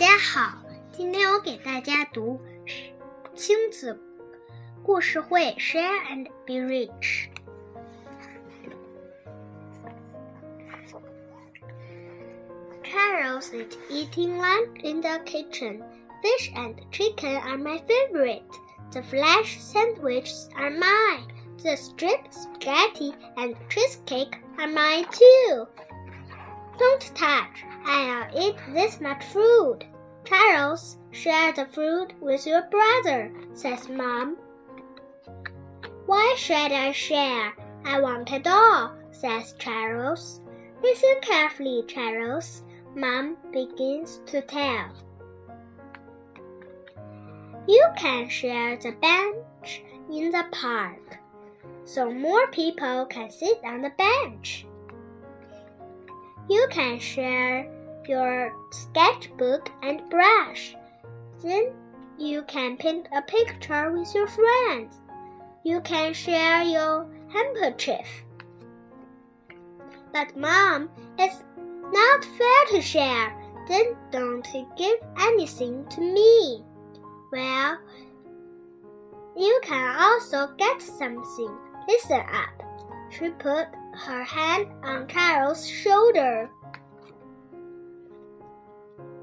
家好，今天我给大家读亲子故事会，Share and be rich。Charles is eating lunch in the kitchen. Fish and chicken are my favorite. The flesh sandwiches are mine. The strip spaghetti and cheesecake are mine too. Don't touch. I'll eat this much food. Charles, share the food with your brother, says Mom. Why should I share? I want it all, says Charles. Listen carefully, Charles. Mom begins to tell. You can share the bench in the park, so more people can sit on the bench. You can share your sketchbook and brush. Then you can paint a picture with your friends. You can share your handkerchief. But mom, it's not fair to share. Then don't give anything to me. Well, you can also get something. Listen up. She put her hand on Carol's shoulder.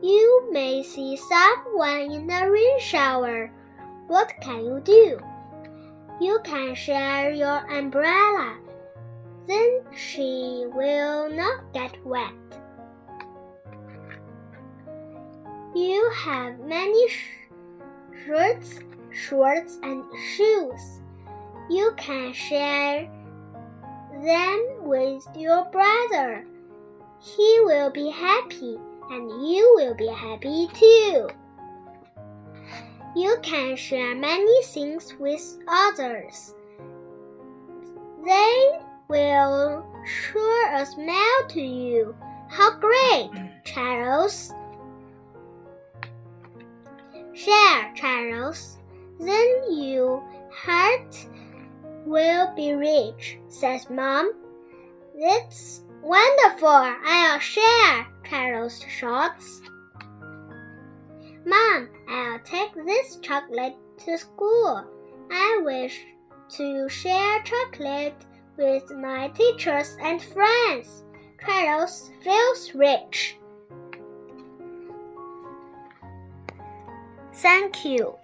You may see someone in the rain shower. What can you do? You can share your umbrella. Then she will not get wet. You have many sh shirts, shorts, and shoes. You can share them with your brother. He will be happy, and you will be happy too. You can share many things with others. They will sure a smile to you. How great, Charles! Share, Charles. Then your heart will be rich, says Mom. That's wonderful. I'll share, Charles shorts. Mom, I'll take this chocolate to school. I wish to share chocolate with my teachers and friends. Charles feels rich. Thank you.